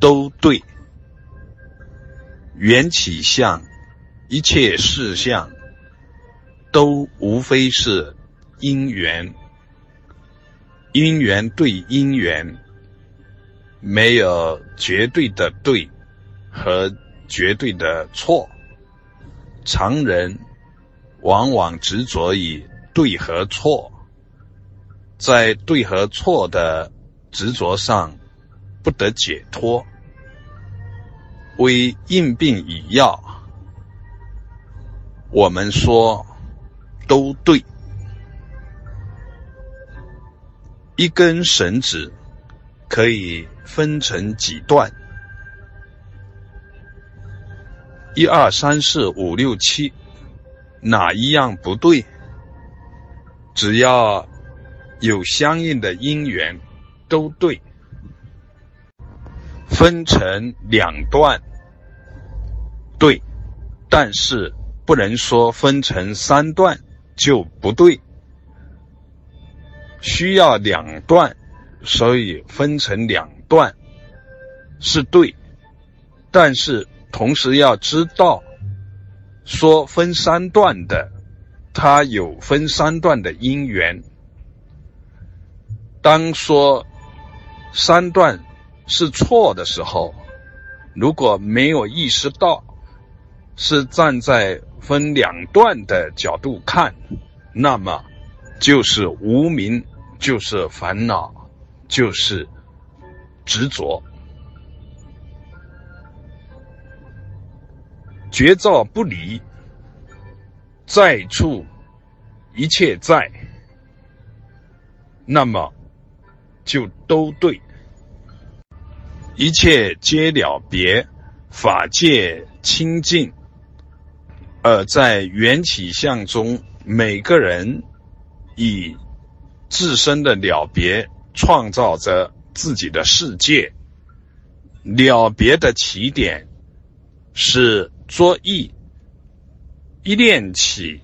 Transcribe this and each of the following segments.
都对。缘起相，一切事相，都无非是因缘。因缘对因缘，没有绝对的对和绝对的错。常人往往执着于对和错，在对和错的执着上不得解脱。为应病以药，我们说都对。一根绳子可以分成几段？一二三四五六七，哪一样不对？只要有相应的因缘，都对。分成两段，对，但是不能说分成三段就不对。需要两段，所以分成两段是对，但是同时要知道，说分三段的，它有分三段的因缘。当说三段是错的时候，如果没有意识到是站在分两段的角度看，那么就是无名。就是烦恼，就是执着，觉照不离，在处一切在，那么就都对，一切皆了别，法界清净，而在缘起相中，每个人以。自身的了别，创造着自己的世界。了别的起点是作意，一念起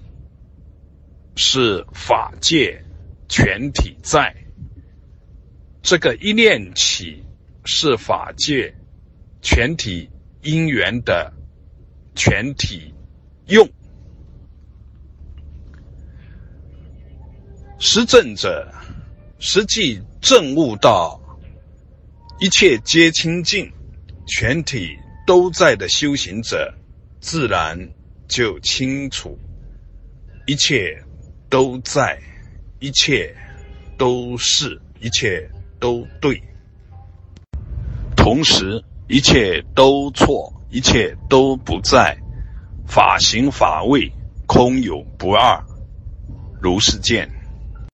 是法界全体在。这个一念起是法界全体因缘的全体用。实证者，实际证悟到一切皆清净，全体都在的修行者，自然就清楚，一切都在，一切都是，一切都对，同时一切都错，一切都不在，法行法位空有不二，如是见。